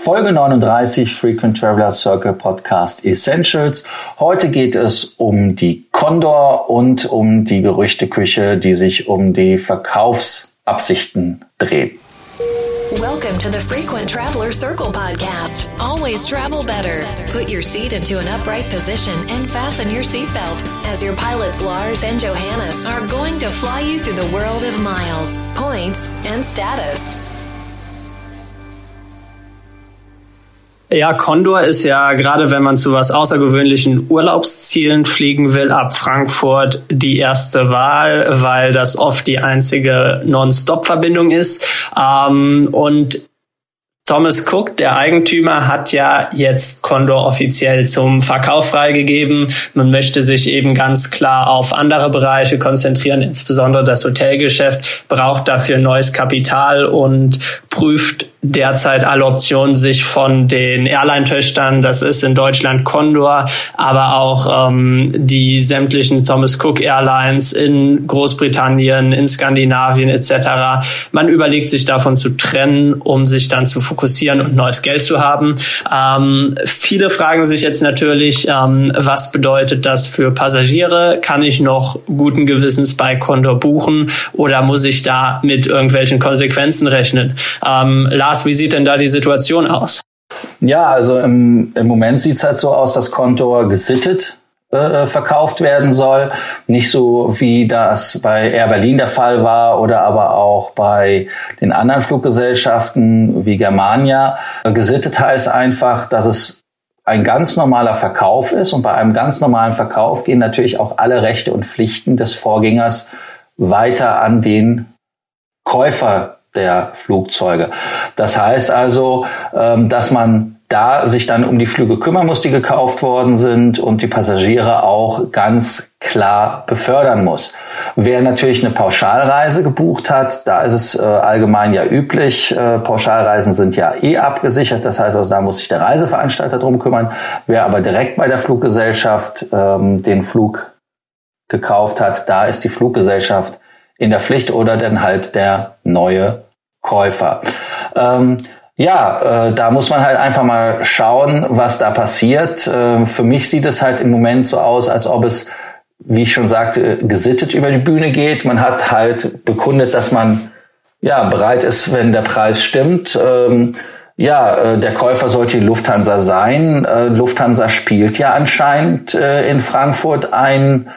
Folge 39 Frequent Traveler Circle Podcast Essentials. Heute geht es um die Condor und um die Gerüchteküche, die sich um die Verkaufsabsichten dreht. Welcome to the Frequent Traveler Circle podcast. Always travel better. Put your seat into an upright position and fasten your seatbelt as your pilots Lars and Johannes are going to fly you through the world of miles, points, and status. Ja, Condor ist ja gerade, wenn man zu was außergewöhnlichen Urlaubszielen fliegen will, ab Frankfurt die erste Wahl, weil das oft die einzige Non-Stop-Verbindung ist. Ähm, und Thomas Cook, der Eigentümer, hat ja jetzt Condor offiziell zum Verkauf freigegeben. Man möchte sich eben ganz klar auf andere Bereiche konzentrieren, insbesondere das Hotelgeschäft braucht dafür neues Kapital und prüft derzeit alle Optionen sich von den Airline-Töchtern, das ist in Deutschland Condor, aber auch ähm, die sämtlichen Thomas Cook Airlines in Großbritannien, in Skandinavien etc. Man überlegt sich davon zu trennen, um sich dann zu fokussieren und neues Geld zu haben. Ähm, viele fragen sich jetzt natürlich, ähm, was bedeutet das für Passagiere? Kann ich noch guten Gewissens bei Condor buchen oder muss ich da mit irgendwelchen Konsequenzen rechnen? Ähm, Lars, wie sieht denn da die Situation aus? Ja, also im, im Moment sieht es halt so aus, dass Kontor gesittet äh, verkauft werden soll. Nicht so wie das bei Air Berlin der Fall war oder aber auch bei den anderen Fluggesellschaften wie Germania. Gesittet heißt einfach, dass es ein ganz normaler Verkauf ist und bei einem ganz normalen Verkauf gehen natürlich auch alle Rechte und Pflichten des Vorgängers weiter an den Käufer der Flugzeuge. Das heißt also, ähm, dass man da sich dann um die Flüge kümmern muss, die gekauft worden sind und die Passagiere auch ganz klar befördern muss. Wer natürlich eine Pauschalreise gebucht hat, da ist es äh, allgemein ja üblich. Äh, Pauschalreisen sind ja eh abgesichert, das heißt also, da muss sich der Reiseveranstalter drum kümmern. Wer aber direkt bei der Fluggesellschaft ähm, den Flug gekauft hat, da ist die Fluggesellschaft in der Pflicht oder dann halt der neue Käufer. Ähm, ja, äh, da muss man halt einfach mal schauen, was da passiert. Äh, für mich sieht es halt im Moment so aus, als ob es, wie ich schon sagte, gesittet über die Bühne geht. Man hat halt bekundet, dass man ja bereit ist, wenn der Preis stimmt. Ähm, ja, äh, der Käufer sollte die Lufthansa sein. Äh, Lufthansa spielt ja anscheinend äh, in Frankfurt ein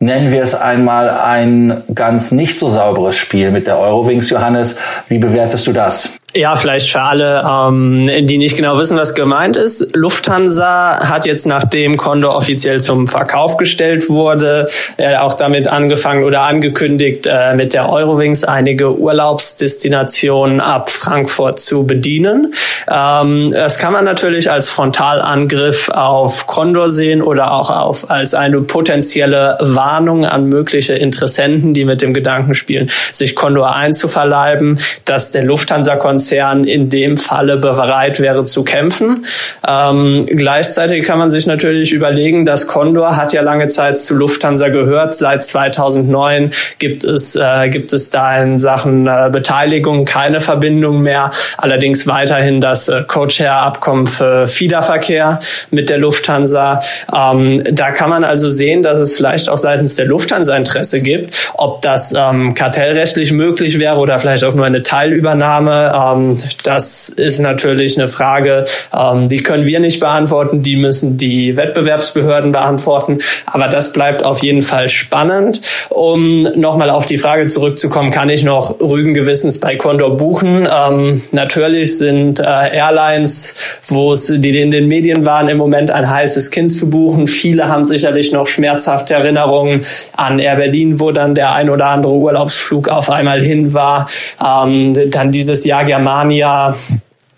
nennen wir es einmal ein ganz nicht so sauberes Spiel mit der Eurowings, Johannes. Wie bewertest du das? Ja, vielleicht für alle, ähm, die nicht genau wissen, was gemeint ist. Lufthansa hat jetzt, nachdem Condor offiziell zum Verkauf gestellt wurde, äh, auch damit angefangen oder angekündigt, äh, mit der Eurowings einige Urlaubsdestinationen ab Frankfurt zu bedienen. Ähm, das kann man natürlich als Frontalangriff auf Condor sehen oder auch auf, als eine potenzielle Warnung an mögliche Interessenten, die mit dem Gedanken spielen, sich Condor einzuverleiben, dass der Lufthansa-Konzern Konzern in dem Falle bereit wäre zu kämpfen. Ähm, gleichzeitig kann man sich natürlich überlegen, dass Condor hat ja lange Zeit zu Lufthansa gehört. Seit 2009 gibt es, äh, gibt es da in Sachen äh, Beteiligung keine Verbindung mehr. Allerdings weiterhin das äh, Co-Chair-Abkommen für Fiederverkehr mit der Lufthansa. Ähm, da kann man also sehen, dass es vielleicht auch seitens der Lufthansa Interesse gibt, ob das ähm, kartellrechtlich möglich wäre oder vielleicht auch nur eine Teilübernahme. Ähm, das ist natürlich eine Frage, ähm, die können wir nicht beantworten, die müssen die Wettbewerbsbehörden beantworten. Aber das bleibt auf jeden Fall spannend. Um nochmal auf die Frage zurückzukommen, kann ich noch Rügen Gewissens bei Condor buchen? Ähm, natürlich sind äh, Airlines, wo es, die in den Medien waren, im Moment ein heißes Kind zu buchen. Viele haben sicherlich noch schmerzhafte Erinnerungen an Air Berlin, wo dann der ein oder andere Urlaubsflug auf einmal hin war. Ähm, dann dieses Jahr Germania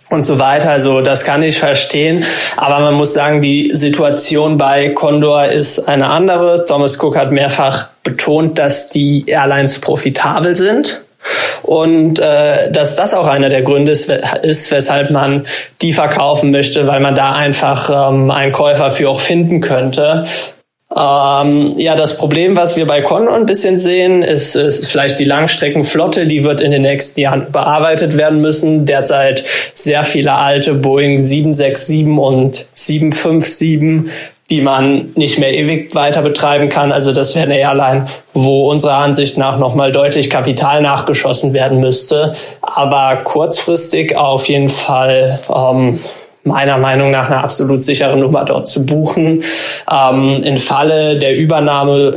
und so weiter. Also das kann ich verstehen. Aber man muss sagen, die Situation bei Condor ist eine andere. Thomas Cook hat mehrfach betont, dass die Airlines profitabel sind. Und äh, dass das auch einer der Gründe ist, ist, weshalb man die verkaufen möchte, weil man da einfach ähm, einen Käufer für auch finden könnte. Ähm, ja, das Problem, was wir bei Condor ein bisschen sehen, ist, ist vielleicht die Langstreckenflotte, die wird in den nächsten Jahren bearbeitet werden müssen. Derzeit sehr viele alte Boeing 767 und 757 die man nicht mehr ewig weiter betreiben kann. Also das wäre eine Airline, wo unserer Ansicht nach nochmal deutlich Kapital nachgeschossen werden müsste. Aber kurzfristig auf jeden Fall ähm, meiner Meinung nach eine absolut sichere Nummer dort zu buchen. Ähm, Im Falle der Übernahme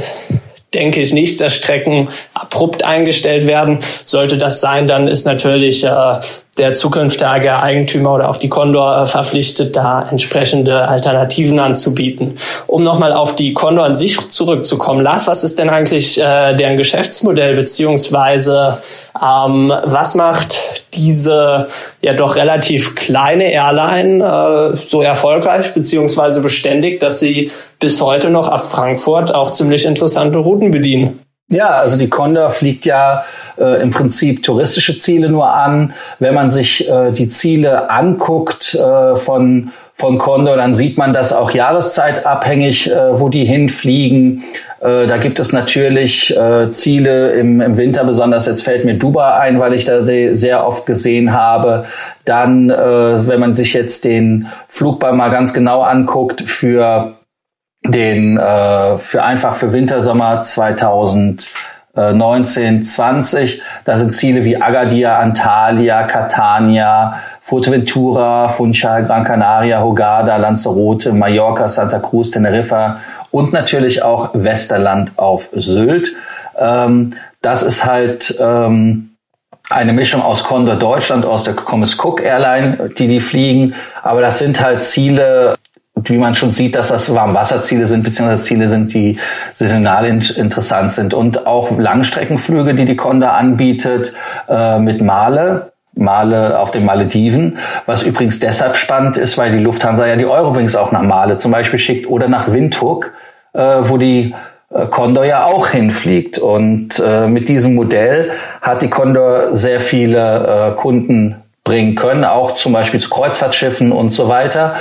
denke ich nicht, dass Strecken abrupt eingestellt werden. Sollte das sein, dann ist natürlich äh, der zukünftige Eigentümer oder auch die Condor äh, verpflichtet, da entsprechende Alternativen anzubieten. Um nochmal auf die Condor an sich zurückzukommen, Lars, was ist denn eigentlich äh, deren Geschäftsmodell beziehungsweise ähm, was macht diese ja doch relativ kleine Airline äh, so erfolgreich beziehungsweise beständig, dass sie bis heute noch ab Frankfurt auch ziemlich interessante Routen bedienen? Ja, also die Condor fliegt ja äh, im Prinzip touristische Ziele nur an. Wenn man sich äh, die Ziele anguckt äh, von von Condor, dann sieht man das auch jahreszeitabhängig, äh, wo die hinfliegen. Äh, da gibt es natürlich äh, Ziele im, im Winter, besonders jetzt fällt mir Dubai ein, weil ich da sehr oft gesehen habe. Dann, wenn man sich jetzt den Flugball mal ganz genau anguckt, für den äh, für einfach für Wintersommer 2019, 20. Da sind Ziele wie Agadir, Antalya, Catania, Fuerteventura, Funchal, Gran Canaria, Hogada, Lanzarote, Mallorca, Santa Cruz, Teneriffa und natürlich auch Westerland auf Sylt. Ähm, das ist halt ähm, eine Mischung aus Condor Deutschland, aus der Commerce Cook Airline, die die fliegen. Aber das sind halt Ziele, wie man schon sieht, dass das Warmwasserziele sind, beziehungsweise Ziele sind, die saisonal in interessant sind. Und auch Langstreckenflüge, die die Conda anbietet, äh, mit Male, Male auf den Malediven, was übrigens deshalb spannend ist, weil die Lufthansa ja die Eurowings auch nach Male zum Beispiel schickt oder nach Windhoek, äh, wo die äh, Condor ja auch hinfliegt. Und äh, mit diesem Modell hat die Condor sehr viele äh, Kunden bringen können, auch zum Beispiel zu Kreuzfahrtschiffen und so weiter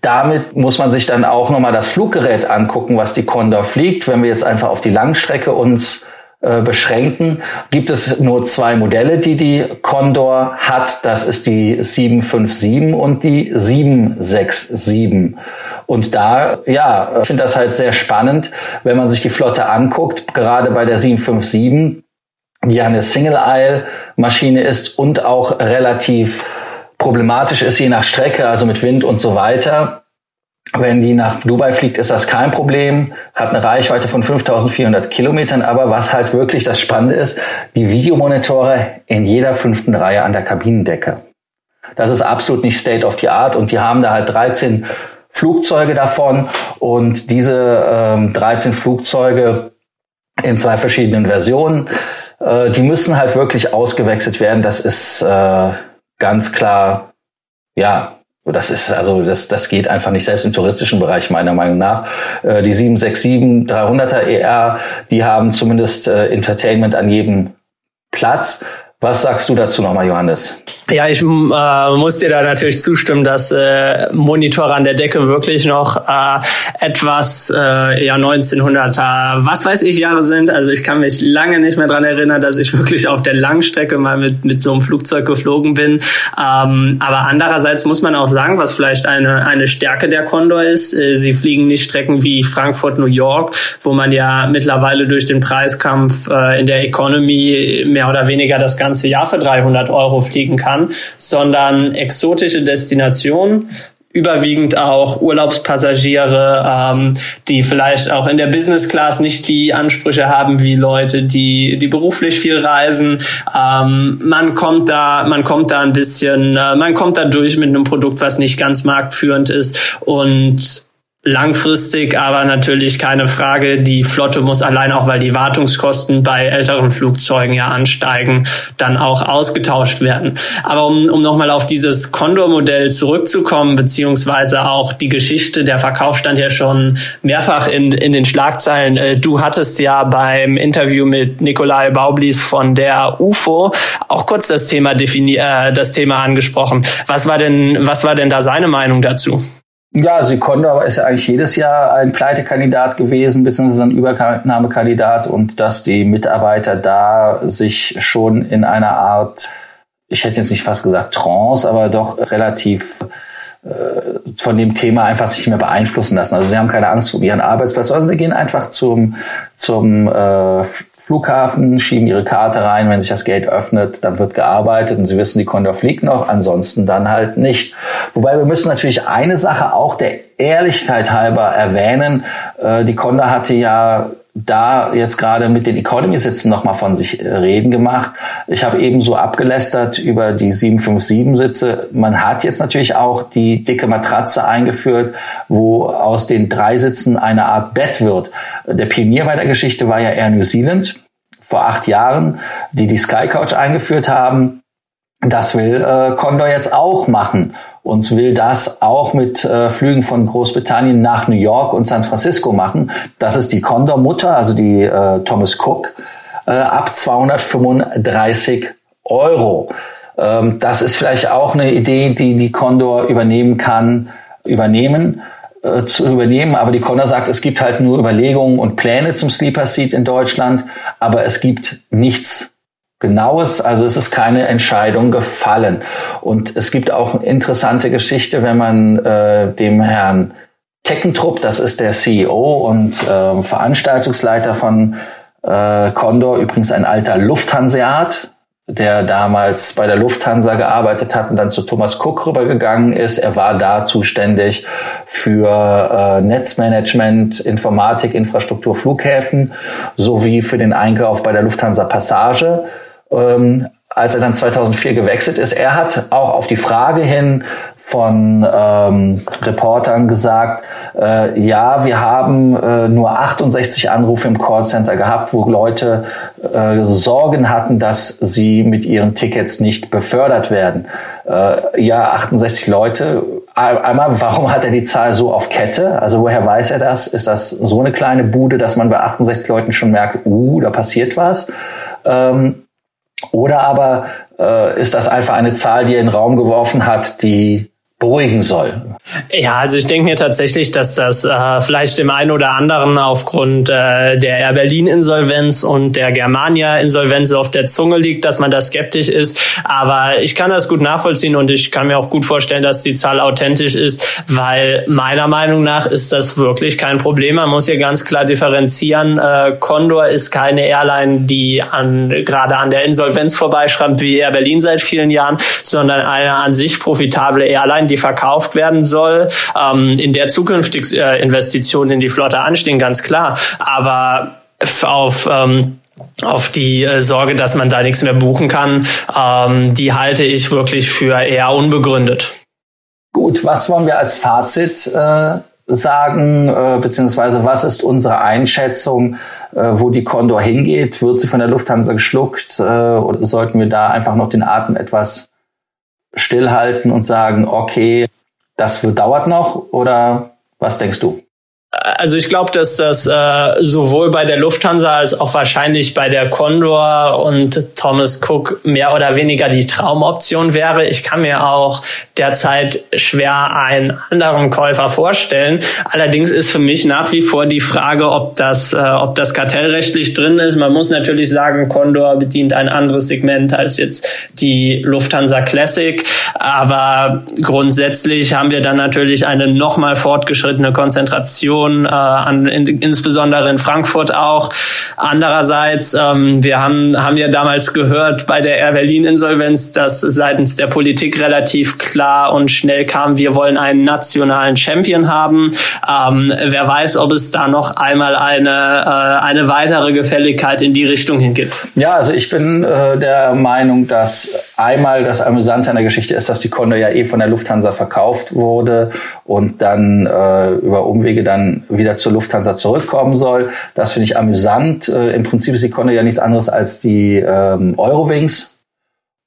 damit muss man sich dann auch nochmal das Fluggerät angucken, was die Condor fliegt. Wenn wir jetzt einfach auf die Langstrecke uns äh, beschränken, gibt es nur zwei Modelle, die die Condor hat. Das ist die 757 und die 767. Und da, ja, ich finde das halt sehr spannend, wenn man sich die Flotte anguckt, gerade bei der 757, die eine Single-Aisle-Maschine ist und auch relativ Problematisch ist je nach Strecke, also mit Wind und so weiter. Wenn die nach Dubai fliegt, ist das kein Problem, hat eine Reichweite von 5400 Kilometern. Aber was halt wirklich das Spannende ist, die Videomonitore in jeder fünften Reihe an der Kabinendecke. Das ist absolut nicht State of the Art und die haben da halt 13 Flugzeuge davon und diese ähm, 13 Flugzeuge in zwei verschiedenen Versionen, äh, die müssen halt wirklich ausgewechselt werden. Das ist äh, ganz klar, ja, das ist also das das geht einfach nicht selbst im touristischen Bereich meiner Meinung nach. Äh, die 767 300er ER, die haben zumindest äh, Entertainment an jedem Platz. Was sagst du dazu nochmal, Johannes? Ja, ich äh, muss dir da natürlich zustimmen, dass äh, Monitore an der Decke wirklich noch äh, etwas äh, ja 1900er, was weiß ich Jahre sind. Also ich kann mich lange nicht mehr dran erinnern, dass ich wirklich auf der Langstrecke mal mit mit so einem Flugzeug geflogen bin. Ähm, aber andererseits muss man auch sagen, was vielleicht eine eine Stärke der Condor ist, äh, sie fliegen nicht Strecken wie Frankfurt, New York, wo man ja mittlerweile durch den Preiskampf äh, in der Economy mehr oder weniger das ganze Jahr für 300 Euro fliegen kann, sondern exotische Destinationen, überwiegend auch Urlaubspassagiere, ähm, die vielleicht auch in der Business Class nicht die Ansprüche haben wie Leute, die die beruflich viel reisen. Ähm, man kommt da, man kommt da ein bisschen, äh, man kommt da durch mit einem Produkt, was nicht ganz marktführend ist und Langfristig aber natürlich keine Frage. Die Flotte muss allein auch, weil die Wartungskosten bei älteren Flugzeugen ja ansteigen, dann auch ausgetauscht werden. Aber um, um nochmal auf dieses Condor-Modell zurückzukommen, beziehungsweise auch die Geschichte, der Verkauf stand ja schon mehrfach in, in den Schlagzeilen. Äh, du hattest ja beim Interview mit Nikolai Baublis von der UFO auch kurz das Thema defini äh, das Thema angesprochen. Was war denn, was war denn da seine Meinung dazu? Ja, Condor ist ja eigentlich jedes Jahr ein Pleitekandidat gewesen, beziehungsweise ein Übernahmekandidat und dass die Mitarbeiter da sich schon in einer Art, ich hätte jetzt nicht fast gesagt Trance, aber doch relativ äh, von dem Thema einfach sich nicht mehr beeinflussen lassen. Also sie haben keine Angst um ihren Arbeitsplatz, sondern sie gehen einfach zum, zum äh, Flughafen, schieben ihre Karte rein, wenn sich das Gate öffnet, dann wird gearbeitet und sie wissen, die Condor fliegt noch, ansonsten dann halt nicht. Wobei wir müssen natürlich eine Sache auch der Ehrlichkeit halber erwähnen. Äh, die Condor hatte ja da jetzt gerade mit den Economy-Sitzen nochmal von sich äh, reden gemacht. Ich habe eben so abgelästert über die 757-Sitze. Man hat jetzt natürlich auch die dicke Matratze eingeführt, wo aus den drei Sitzen eine Art Bett wird. Der Pionier bei der Geschichte war ja Air New Zealand vor acht Jahren, die die Sky Couch eingeführt haben. Das will äh, Condor jetzt auch machen und will das auch mit äh, Flügen von Großbritannien nach New York und San Francisco machen. Das ist die Condor-Mutter, also die äh, Thomas Cook, äh, ab 235 Euro. Ähm, das ist vielleicht auch eine Idee, die die Condor übernehmen kann, übernehmen äh, zu übernehmen. Aber die Condor sagt, es gibt halt nur Überlegungen und Pläne zum Sleeper Seat in Deutschland, aber es gibt nichts Genaues, also es ist keine Entscheidung gefallen. Und es gibt auch eine interessante Geschichte, wenn man äh, dem Herrn Teckentrupp, das ist der CEO und äh, Veranstaltungsleiter von äh, Condor, übrigens ein alter Lufthanseat, der damals bei der Lufthansa gearbeitet hat und dann zu Thomas Cook rübergegangen ist. Er war da zuständig für äh, Netzmanagement, Informatik, Infrastruktur, Flughäfen sowie für den Einkauf bei der Lufthansa Passage ähm, als er dann 2004 gewechselt ist. Er hat auch auf die Frage hin von ähm, Reportern gesagt, äh, ja, wir haben äh, nur 68 Anrufe im Callcenter gehabt, wo Leute äh, Sorgen hatten, dass sie mit ihren Tickets nicht befördert werden. Äh, ja, 68 Leute. Einmal, warum hat er die Zahl so auf Kette? Also woher weiß er das? Ist das so eine kleine Bude, dass man bei 68 Leuten schon merkt, uh, da passiert was? Ähm, oder aber äh, ist das einfach eine Zahl, die er in den Raum geworfen hat, die beruhigen soll. Ja, also ich denke mir tatsächlich, dass das äh, vielleicht dem einen oder anderen aufgrund äh, der Air Berlin Insolvenz und der Germania Insolvenz auf der Zunge liegt, dass man da skeptisch ist. Aber ich kann das gut nachvollziehen und ich kann mir auch gut vorstellen, dass die Zahl authentisch ist, weil meiner Meinung nach ist das wirklich kein Problem. Man muss hier ganz klar differenzieren. Äh, Condor ist keine Airline, die an, gerade an der Insolvenz vorbeischreibt wie Air Berlin seit vielen Jahren, sondern eine an sich profitable Airline, die verkauft werden soll, ähm, in der zukünftig äh, Investitionen in die Flotte anstehen, ganz klar. Aber auf ähm, auf die äh, Sorge, dass man da nichts mehr buchen kann, ähm, die halte ich wirklich für eher unbegründet. Gut, was wollen wir als Fazit äh, sagen, äh, beziehungsweise was ist unsere Einschätzung, äh, wo die Condor hingeht? Wird sie von der Lufthansa geschluckt äh, oder sollten wir da einfach noch den Atem etwas stillhalten und sagen, okay, das dauert noch oder was denkst du? Also ich glaube, dass das äh, sowohl bei der Lufthansa als auch wahrscheinlich bei der Condor und Thomas Cook mehr oder weniger die Traumoption wäre. Ich kann mir auch derzeit schwer einen anderen Käufer vorstellen. Allerdings ist für mich nach wie vor die Frage, ob das, äh, ob das kartellrechtlich drin ist. Man muss natürlich sagen, Condor bedient ein anderes Segment als jetzt die Lufthansa Classic. Aber grundsätzlich haben wir dann natürlich eine nochmal fortgeschrittene Konzentration äh, an, in, insbesondere in Frankfurt auch. Andererseits, ähm, wir haben, haben ja damals gehört bei der Air Berlin Insolvenz, dass seitens der Politik relativ klar und schnell kam, wir wollen einen nationalen Champion haben. Ähm, wer weiß, ob es da noch einmal eine, äh, eine weitere Gefälligkeit in die Richtung hingibt. Ja, also ich bin äh, der Meinung, dass einmal das Amüsante an der Geschichte ist, dass die Condor ja eh von der Lufthansa verkauft wurde und dann äh, über Umwege dann wieder zur Lufthansa zurückkommen soll. Das finde ich amüsant. Äh, Im Prinzip ist die Conde ja nichts anderes als die ähm, Eurowings.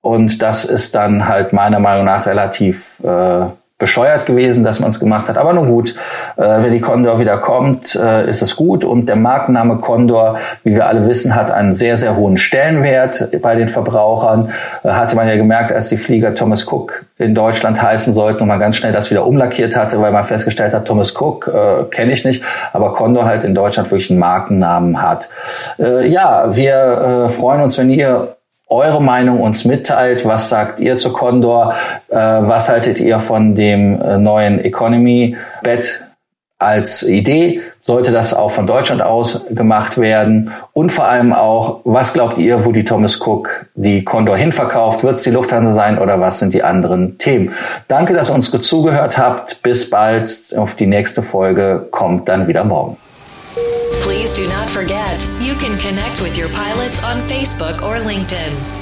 Und das ist dann halt meiner Meinung nach relativ äh, bescheuert gewesen, dass man es gemacht hat. Aber nun gut, äh, wenn die Condor wieder kommt, äh, ist es gut. Und der Markenname Condor, wie wir alle wissen, hat einen sehr, sehr hohen Stellenwert bei den Verbrauchern. Äh, hatte man ja gemerkt, als die Flieger Thomas Cook in Deutschland heißen sollten und man ganz schnell das wieder umlackiert hatte, weil man festgestellt hat, Thomas Cook äh, kenne ich nicht, aber Condor halt in Deutschland wirklich einen Markennamen hat. Äh, ja, wir äh, freuen uns, wenn ihr eure Meinung uns mitteilt. Was sagt ihr zu Condor? Äh, was haltet ihr von dem äh, neuen Economy-Bett als Idee? Sollte das auch von Deutschland aus gemacht werden? Und vor allem auch, was glaubt ihr, wo die Thomas Cook die Condor hinverkauft? Wird es die Lufthansa sein oder was sind die anderen Themen? Danke, dass ihr uns zugehört habt. Bis bald. Auf die nächste Folge kommt dann wieder morgen. Please do not forget, you can connect with your pilots on Facebook or LinkedIn.